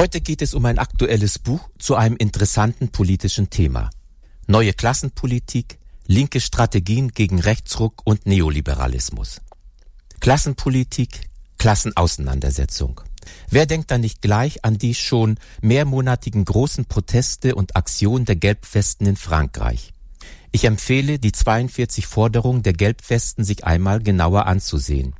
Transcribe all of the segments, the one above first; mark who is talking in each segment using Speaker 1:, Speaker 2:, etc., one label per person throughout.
Speaker 1: Heute geht es um ein aktuelles Buch zu einem interessanten politischen Thema. Neue Klassenpolitik, linke Strategien gegen Rechtsruck und Neoliberalismus. Klassenpolitik, Klassenauseinandersetzung. Wer denkt da nicht gleich an die schon mehrmonatigen großen Proteste und Aktionen der Gelbwesten in Frankreich? Ich empfehle, die 42 Forderungen der Gelbwesten sich einmal genauer anzusehen.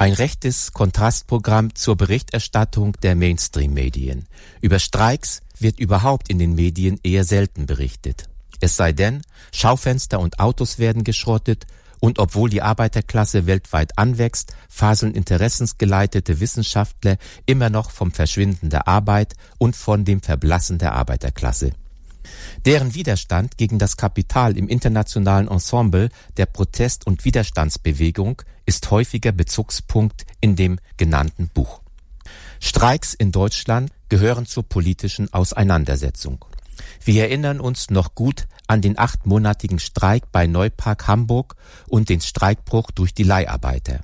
Speaker 1: Ein rechtes Kontrastprogramm zur Berichterstattung der Mainstream-Medien. Über Streiks wird überhaupt in den Medien eher selten berichtet. Es sei denn, Schaufenster und Autos werden geschrottet und obwohl die Arbeiterklasse weltweit anwächst, faseln interessensgeleitete Wissenschaftler immer noch vom Verschwinden der Arbeit und von dem Verblassen der Arbeiterklasse. Deren Widerstand gegen das Kapital im internationalen Ensemble der Protest- und Widerstandsbewegung ist häufiger Bezugspunkt in dem genannten Buch. Streiks in Deutschland gehören zur politischen Auseinandersetzung. Wir erinnern uns noch gut an den achtmonatigen Streik bei Neupark Hamburg und den Streikbruch durch die Leiharbeiter.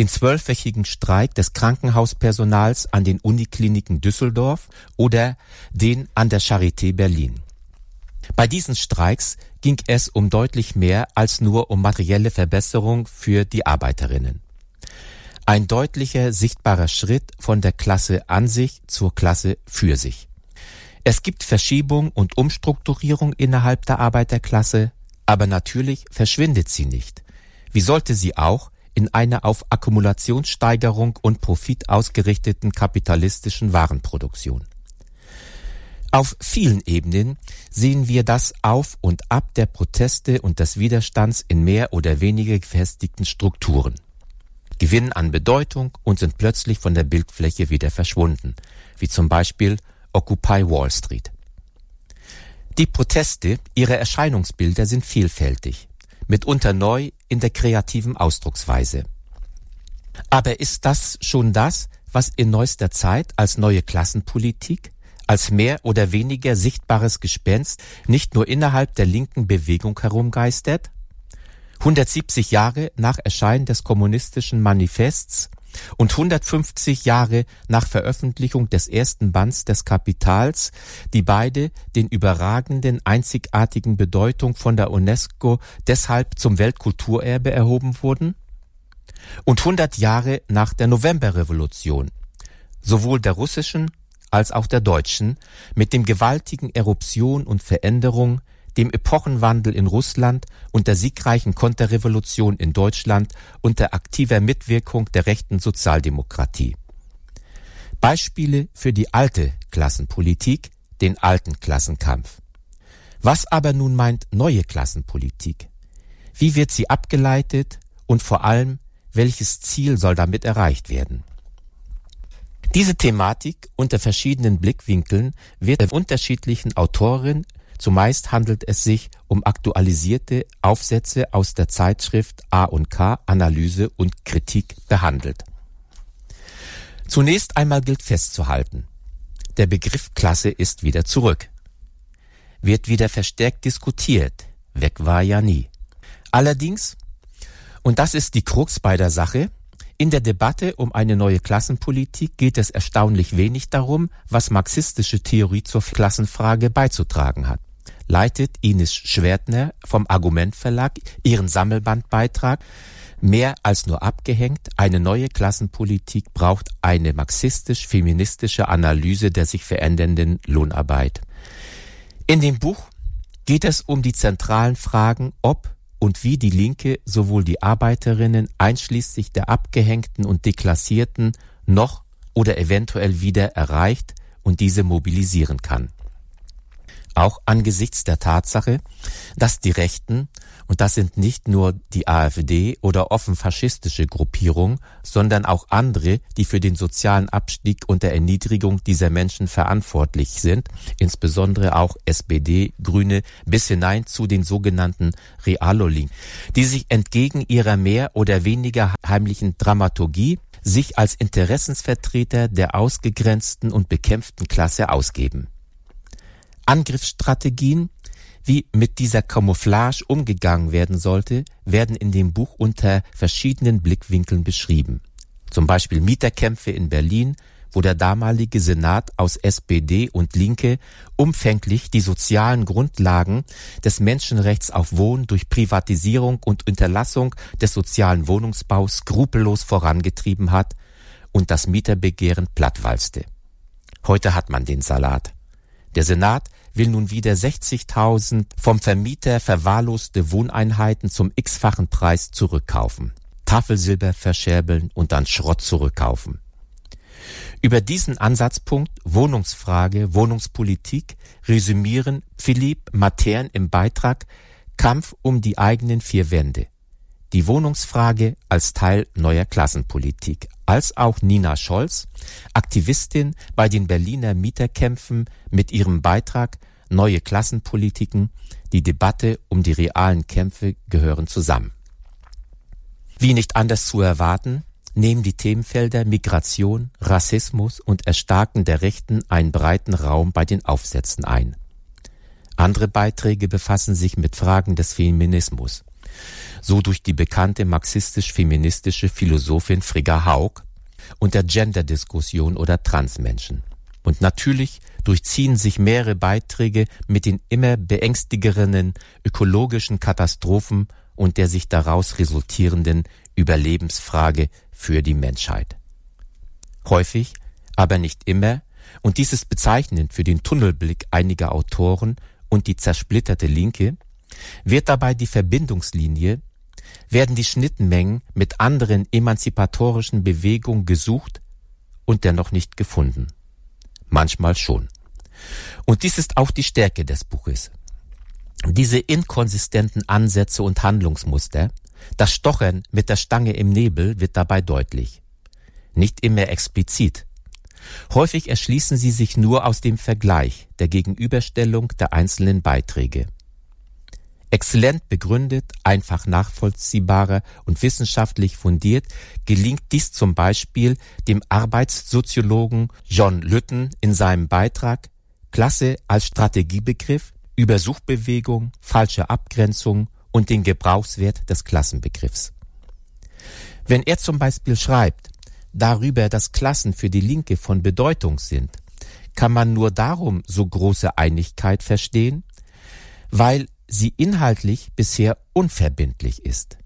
Speaker 1: Den zwölfwöchigen Streik des Krankenhauspersonals an den Unikliniken Düsseldorf oder den an der Charité Berlin. Bei diesen Streiks ging es um deutlich mehr als nur um materielle Verbesserung für die Arbeiterinnen. Ein deutlicher, sichtbarer Schritt von der Klasse an sich zur Klasse für sich. Es gibt Verschiebung und Umstrukturierung innerhalb der Arbeiterklasse, aber natürlich verschwindet sie nicht. Wie sollte sie auch in einer auf Akkumulationssteigerung und Profit ausgerichteten kapitalistischen Warenproduktion? Auf vielen Ebenen sehen wir das Auf und Ab der Proteste und des Widerstands in mehr oder weniger gefestigten Strukturen, gewinnen an Bedeutung und sind plötzlich von der Bildfläche wieder verschwunden, wie zum Beispiel Occupy Wall Street. Die Proteste, ihre Erscheinungsbilder sind vielfältig, mitunter neu in der kreativen Ausdrucksweise. Aber ist das schon das, was in neuester Zeit als neue Klassenpolitik, als mehr oder weniger sichtbares Gespenst nicht nur innerhalb der linken Bewegung herumgeistert? 170 Jahre nach Erscheinen des kommunistischen Manifests und 150 Jahre nach Veröffentlichung des ersten Bands des Kapitals, die beide den überragenden einzigartigen Bedeutung von der UNESCO deshalb zum Weltkulturerbe erhoben wurden? Und 100 Jahre nach der Novemberrevolution, sowohl der russischen als auch der Deutschen mit dem gewaltigen Eruption und Veränderung, dem Epochenwandel in Russland und der siegreichen Konterrevolution in Deutschland unter aktiver Mitwirkung der rechten Sozialdemokratie. Beispiele für die alte Klassenpolitik, den alten Klassenkampf. Was aber nun meint neue Klassenpolitik? Wie wird sie abgeleitet und vor allem, welches Ziel soll damit erreicht werden? Diese Thematik unter verschiedenen Blickwinkeln wird der unterschiedlichen Autoren Zumeist handelt es sich um aktualisierte Aufsätze aus der Zeitschrift A und K Analyse und Kritik behandelt. Zunächst einmal gilt festzuhalten, der Begriff Klasse ist wieder zurück. Wird wieder verstärkt diskutiert, weg war ja nie. Allerdings, und das ist die Krux bei der Sache, in der Debatte um eine neue Klassenpolitik geht es erstaunlich wenig darum, was marxistische Theorie zur Klassenfrage beizutragen hat. Leitet Ines Schwertner vom Argument Verlag ihren Sammelbandbeitrag Mehr als nur abgehängt, eine neue Klassenpolitik braucht eine marxistisch-feministische Analyse der sich verändernden Lohnarbeit. In dem Buch geht es um die zentralen Fragen, ob und wie die Linke sowohl die Arbeiterinnen einschließlich der Abgehängten und Deklassierten noch oder eventuell wieder erreicht und diese mobilisieren kann. Auch angesichts der Tatsache, dass die Rechten und das sind nicht nur die AfD oder offen faschistische Gruppierungen, sondern auch andere, die für den sozialen Abstieg und der Erniedrigung dieser Menschen verantwortlich sind, insbesondere auch SPD, Grüne, bis hinein zu den sogenannten Realolink, die sich entgegen ihrer mehr oder weniger heimlichen Dramaturgie sich als Interessensvertreter der ausgegrenzten und bekämpften Klasse ausgeben. Angriffsstrategien, wie mit dieser Camouflage umgegangen werden sollte, werden in dem Buch unter verschiedenen Blickwinkeln beschrieben. Zum Beispiel Mieterkämpfe in Berlin, wo der damalige Senat aus SPD und Linke umfänglich die sozialen Grundlagen des Menschenrechts auf Wohnen durch Privatisierung und Unterlassung des sozialen Wohnungsbaus skrupellos vorangetrieben hat und das Mieterbegehren plattwalzte. Heute hat man den Salat. Der Senat will nun wieder 60.000 vom Vermieter verwahrloste Wohneinheiten zum x-fachen Preis zurückkaufen. Tafelsilber verscherbeln und dann Schrott zurückkaufen. Über diesen Ansatzpunkt Wohnungsfrage, Wohnungspolitik resümieren Philipp Matern im Beitrag Kampf um die eigenen vier Wände. Die Wohnungsfrage als Teil neuer Klassenpolitik, als auch Nina Scholz, Aktivistin bei den Berliner Mieterkämpfen mit ihrem Beitrag Neue Klassenpolitiken, die Debatte um die realen Kämpfe gehören zusammen. Wie nicht anders zu erwarten, nehmen die Themenfelder Migration, Rassismus und Erstarken der Rechten einen breiten Raum bei den Aufsätzen ein. Andere Beiträge befassen sich mit Fragen des Feminismus, so durch die bekannte marxistisch-feministische Philosophin Frigga Haug und der Gender-Diskussion oder Transmenschen. Und natürlich durchziehen sich mehrere Beiträge mit den immer beängstigenden ökologischen Katastrophen und der sich daraus resultierenden Überlebensfrage für die Menschheit. Häufig, aber nicht immer, und dies ist bezeichnend für den Tunnelblick einiger Autoren und die zersplitterte Linke, wird dabei die Verbindungslinie, werden die Schnittmengen mit anderen emanzipatorischen Bewegungen gesucht und dennoch nicht gefunden. Manchmal schon. Und dies ist auch die Stärke des Buches. Diese inkonsistenten Ansätze und Handlungsmuster, das Stochern mit der Stange im Nebel wird dabei deutlich. Nicht immer explizit. Häufig erschließen sie sich nur aus dem Vergleich, der Gegenüberstellung der einzelnen Beiträge. Exzellent begründet, einfach nachvollziehbarer und wissenschaftlich fundiert gelingt dies zum Beispiel dem Arbeitssoziologen John Lütten in seinem Beitrag Klasse als Strategiebegriff über Suchbewegung, falsche Abgrenzung und den Gebrauchswert des Klassenbegriffs. Wenn er zum Beispiel schreibt, darüber, dass Klassen für die Linke von Bedeutung sind, kann man nur darum so große Einigkeit verstehen, weil sie inhaltlich bisher unverbindlich ist.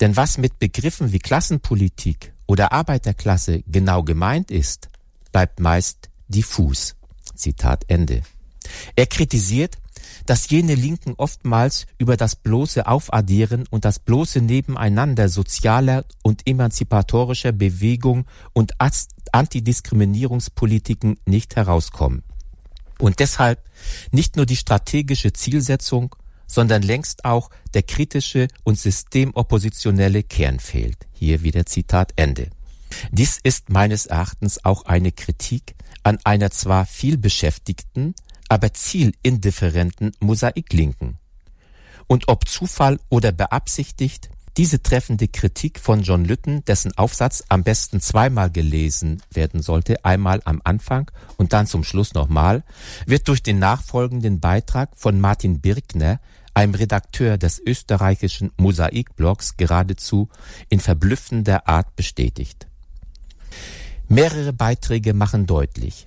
Speaker 1: Denn was mit Begriffen wie Klassenpolitik oder Arbeiterklasse genau gemeint ist, bleibt meist diffus. Zitat Ende. Er kritisiert, dass jene Linken oftmals über das bloße Aufaddieren und das bloße Nebeneinander sozialer und emanzipatorischer Bewegung und Antidiskriminierungspolitiken nicht herauskommen. Und deshalb nicht nur die strategische Zielsetzung, sondern längst auch der kritische und systemoppositionelle Kern fehlt. Hier wieder Zitat Ende. Dies ist meines Erachtens auch eine Kritik an einer zwar viel beschäftigten, aber zielindifferenten Mosaiklinken. Und ob Zufall oder beabsichtigt, diese treffende Kritik von John Lütten, dessen Aufsatz am besten zweimal gelesen werden sollte, einmal am Anfang und dann zum Schluss nochmal, wird durch den nachfolgenden Beitrag von Martin Birkner, einem Redakteur des österreichischen Mosaikblogs, geradezu in verblüffender Art bestätigt. Mehrere Beiträge machen deutlich,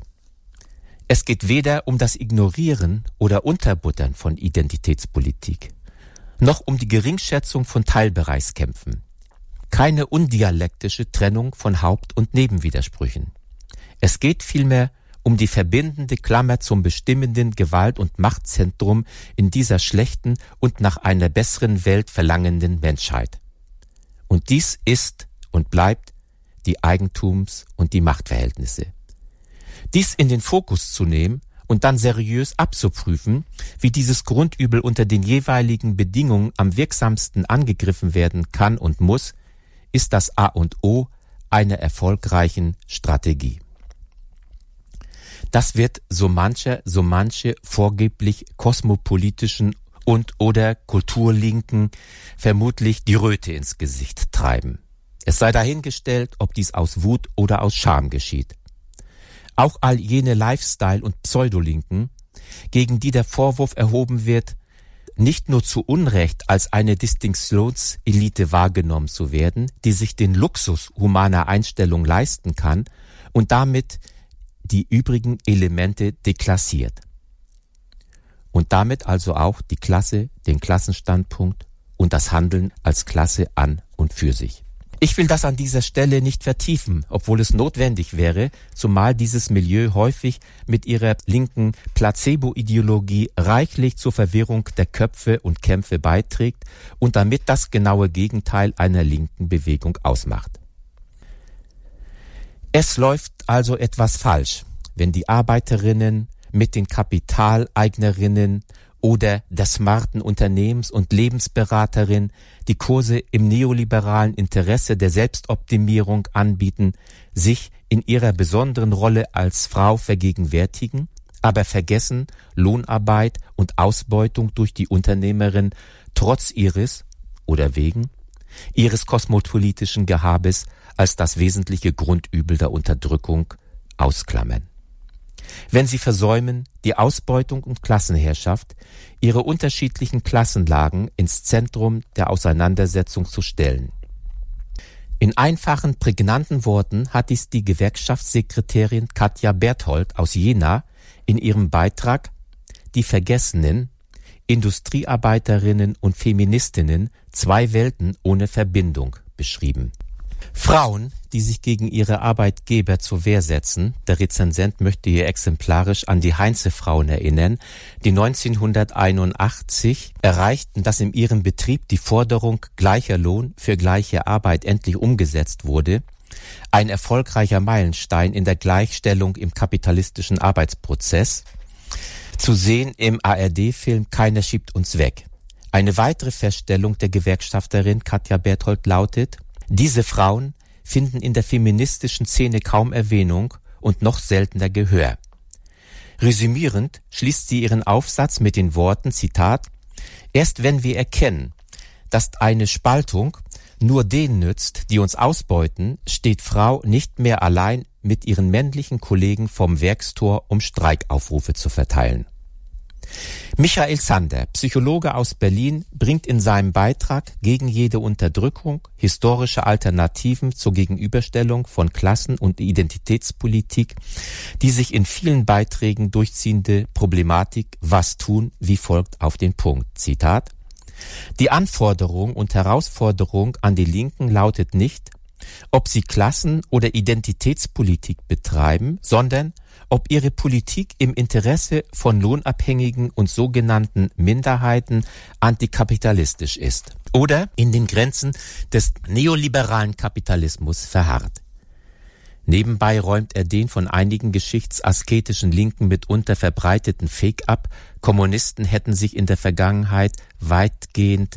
Speaker 1: es geht weder um das Ignorieren oder Unterbuttern von Identitätspolitik, noch um die Geringschätzung von Teilbereichskämpfen. Keine undialektische Trennung von Haupt- und Nebenwidersprüchen. Es geht vielmehr um die verbindende Klammer zum bestimmenden Gewalt- und Machtzentrum in dieser schlechten und nach einer besseren Welt verlangenden Menschheit. Und dies ist und bleibt die Eigentums- und die Machtverhältnisse. Dies in den Fokus zu nehmen und dann seriös abzuprüfen, wie dieses Grundübel unter den jeweiligen Bedingungen am wirksamsten angegriffen werden kann und muss, ist das A und O einer erfolgreichen Strategie. Das wird so mancher, so manche vorgeblich kosmopolitischen und oder Kulturlinken vermutlich die Röte ins Gesicht treiben. Es sei dahingestellt, ob dies aus Wut oder aus Scham geschieht. Auch all jene Lifestyle- und Pseudolinken, gegen die der Vorwurf erhoben wird, nicht nur zu Unrecht als eine Distinktionselite wahrgenommen zu werden, die sich den Luxus humaner Einstellung leisten kann und damit die übrigen Elemente deklassiert. Und damit also auch die Klasse, den Klassenstandpunkt und das Handeln als Klasse an und für sich. Ich will das an dieser Stelle nicht vertiefen, obwohl es notwendig wäre, zumal dieses Milieu häufig mit ihrer linken Placebo-Ideologie reichlich zur Verwirrung der Köpfe und Kämpfe beiträgt und damit das genaue Gegenteil einer linken Bewegung ausmacht. Es läuft also etwas falsch, wenn die Arbeiterinnen mit den Kapitaleignerinnen oder der smarten Unternehmens- und Lebensberaterin die Kurse im neoliberalen Interesse der Selbstoptimierung anbieten, sich in ihrer besonderen Rolle als Frau vergegenwärtigen, aber vergessen, Lohnarbeit und Ausbeutung durch die Unternehmerin trotz ihres oder wegen ihres kosmopolitischen Gehabes als das wesentliche Grundübel der Unterdrückung ausklammern wenn sie versäumen, die Ausbeutung und Klassenherrschaft, ihre unterschiedlichen Klassenlagen ins Zentrum der Auseinandersetzung zu stellen. In einfachen, prägnanten Worten hat dies die Gewerkschaftssekretärin Katja Berthold aus Jena in ihrem Beitrag Die Vergessenen Industriearbeiterinnen und Feministinnen zwei Welten ohne Verbindung beschrieben. Frauen, die sich gegen ihre Arbeitgeber zur Wehr setzen, der Rezensent möchte hier exemplarisch an die Heinze-Frauen erinnern, die 1981 erreichten, dass in ihrem Betrieb die Forderung gleicher Lohn für gleiche Arbeit endlich umgesetzt wurde, ein erfolgreicher Meilenstein in der Gleichstellung im kapitalistischen Arbeitsprozess, zu sehen im ARD-Film Keiner schiebt uns weg. Eine weitere Feststellung der Gewerkschafterin Katja Berthold lautet, diese Frauen finden in der feministischen Szene kaum Erwähnung und noch seltener Gehör. Resümierend schließt sie ihren Aufsatz mit den Worten Zitat Erst wenn wir erkennen, dass eine Spaltung nur denen nützt, die uns ausbeuten, steht Frau nicht mehr allein mit ihren männlichen Kollegen vom Werkstor, um Streikaufrufe zu verteilen. Michael Sander, Psychologe aus Berlin, bringt in seinem Beitrag gegen jede Unterdrückung historische Alternativen zur Gegenüberstellung von Klassen- und Identitätspolitik, die sich in vielen Beiträgen durchziehende Problematik Was tun wie folgt auf den Punkt. Zitat Die Anforderung und Herausforderung an die Linken lautet nicht, ob sie Klassen- oder Identitätspolitik betreiben, sondern ob ihre Politik im Interesse von lohnabhängigen und sogenannten Minderheiten antikapitalistisch ist oder in den Grenzen des neoliberalen Kapitalismus verharrt. Nebenbei räumt er den von einigen geschichtsasketischen Linken mitunter verbreiteten Fake ab, Kommunisten hätten sich in der Vergangenheit weitgehend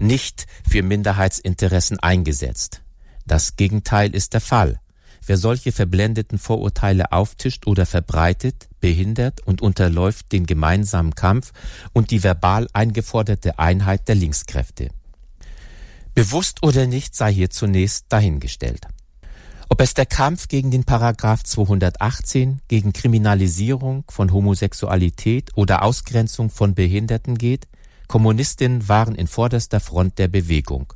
Speaker 1: nicht für Minderheitsinteressen eingesetzt. Das Gegenteil ist der Fall. Wer solche verblendeten Vorurteile auftischt oder verbreitet, behindert und unterläuft den gemeinsamen Kampf und die verbal eingeforderte Einheit der Linkskräfte. Bewusst oder nicht sei hier zunächst dahingestellt. Ob es der Kampf gegen den Paragraph 218, gegen Kriminalisierung von Homosexualität oder Ausgrenzung von Behinderten geht, Kommunistinnen waren in vorderster Front der Bewegung.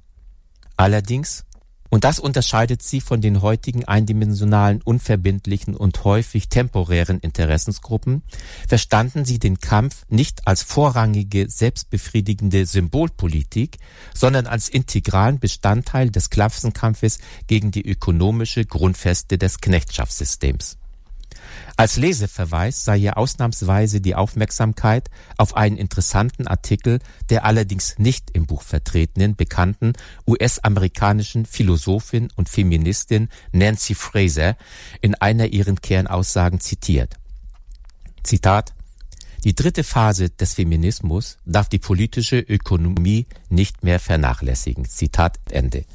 Speaker 1: Allerdings und das unterscheidet sie von den heutigen eindimensionalen, unverbindlichen und häufig temporären Interessensgruppen, verstanden sie den Kampf nicht als vorrangige, selbstbefriedigende Symbolpolitik, sondern als integralen Bestandteil des Klassenkampfes gegen die ökonomische Grundfeste des Knechtschaftssystems. Als Leseverweis sei hier ausnahmsweise die Aufmerksamkeit auf einen interessanten Artikel der allerdings nicht im Buch vertretenen bekannten US-amerikanischen Philosophin und Feministin Nancy Fraser in einer ihren Kernaussagen zitiert. Zitat Die dritte Phase des Feminismus darf die politische Ökonomie nicht mehr vernachlässigen. Zitat Ende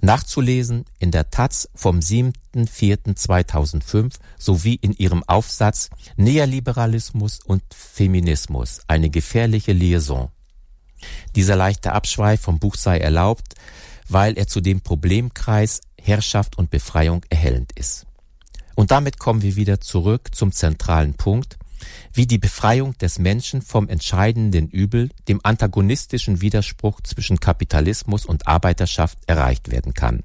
Speaker 1: nachzulesen in der Taz vom 7.4.2005 sowie in ihrem Aufsatz Neoliberalismus und Feminismus, eine gefährliche Liaison. Dieser leichte Abschweif vom Buch sei erlaubt, weil er zu dem Problemkreis Herrschaft und Befreiung erhellend ist. Und damit kommen wir wieder zurück zum zentralen Punkt, wie die Befreiung des Menschen vom entscheidenden Übel, dem antagonistischen Widerspruch zwischen Kapitalismus und Arbeiterschaft erreicht werden kann.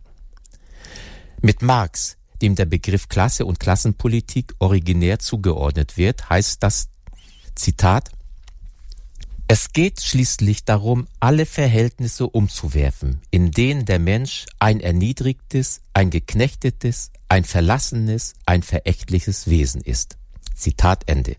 Speaker 1: Mit Marx, dem der Begriff Klasse und Klassenpolitik originär zugeordnet wird, heißt das Zitat es geht schließlich darum, alle Verhältnisse umzuwerfen, in denen der Mensch ein erniedrigtes, ein geknechtetes, ein verlassenes, ein verächtliches Wesen ist. Zitat Ende.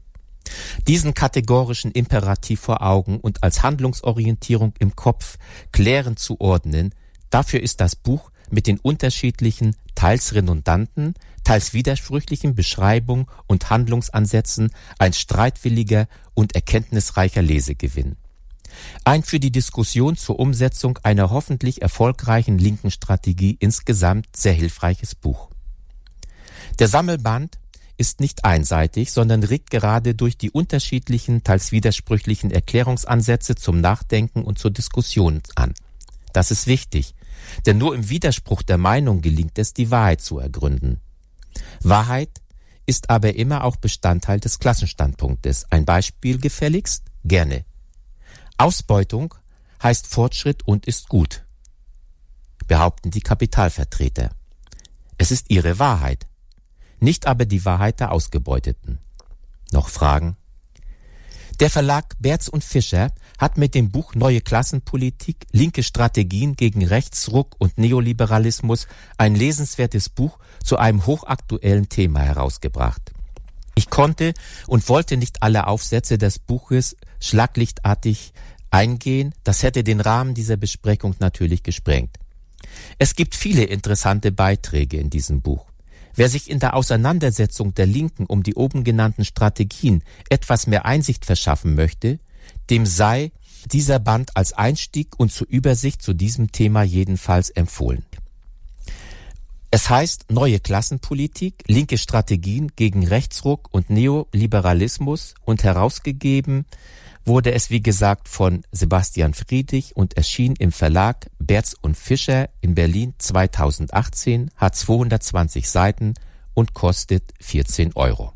Speaker 1: Diesen kategorischen Imperativ vor Augen und als Handlungsorientierung im Kopf klärend zu ordnen, dafür ist das Buch mit den unterschiedlichen, teils redundanten, teils widersprüchlichen Beschreibungen und Handlungsansätzen ein streitwilliger und erkenntnisreicher Lesegewinn. Ein für die Diskussion zur Umsetzung einer hoffentlich erfolgreichen linken Strategie insgesamt sehr hilfreiches Buch. Der Sammelband ist nicht einseitig, sondern regt gerade durch die unterschiedlichen, teils widersprüchlichen Erklärungsansätze zum Nachdenken und zur Diskussion an. Das ist wichtig, denn nur im Widerspruch der Meinung gelingt es, die Wahrheit zu ergründen. Wahrheit ist aber immer auch Bestandteil des Klassenstandpunktes. Ein Beispiel gefälligst? Gerne. Ausbeutung heißt Fortschritt und ist gut, behaupten die Kapitalvertreter. Es ist ihre Wahrheit, nicht aber die Wahrheit der Ausgebeuteten. Noch Fragen? Der Verlag Berz und Fischer hat mit dem Buch Neue Klassenpolitik, linke Strategien gegen Rechtsruck und Neoliberalismus ein lesenswertes Buch zu einem hochaktuellen Thema herausgebracht. Ich konnte und wollte nicht alle Aufsätze des Buches schlaglichtartig eingehen, das hätte den Rahmen dieser Besprechung natürlich gesprengt. Es gibt viele interessante Beiträge in diesem Buch. Wer sich in der Auseinandersetzung der Linken um die oben genannten Strategien etwas mehr Einsicht verschaffen möchte, dem sei dieser Band als Einstieg und zur Übersicht zu diesem Thema jedenfalls empfohlen. Es heißt Neue Klassenpolitik, linke Strategien gegen Rechtsruck und Neoliberalismus und herausgegeben wurde es wie gesagt von Sebastian Friedrich und erschien im Verlag Berz und Fischer in Berlin 2018, hat 220 Seiten und kostet 14 Euro.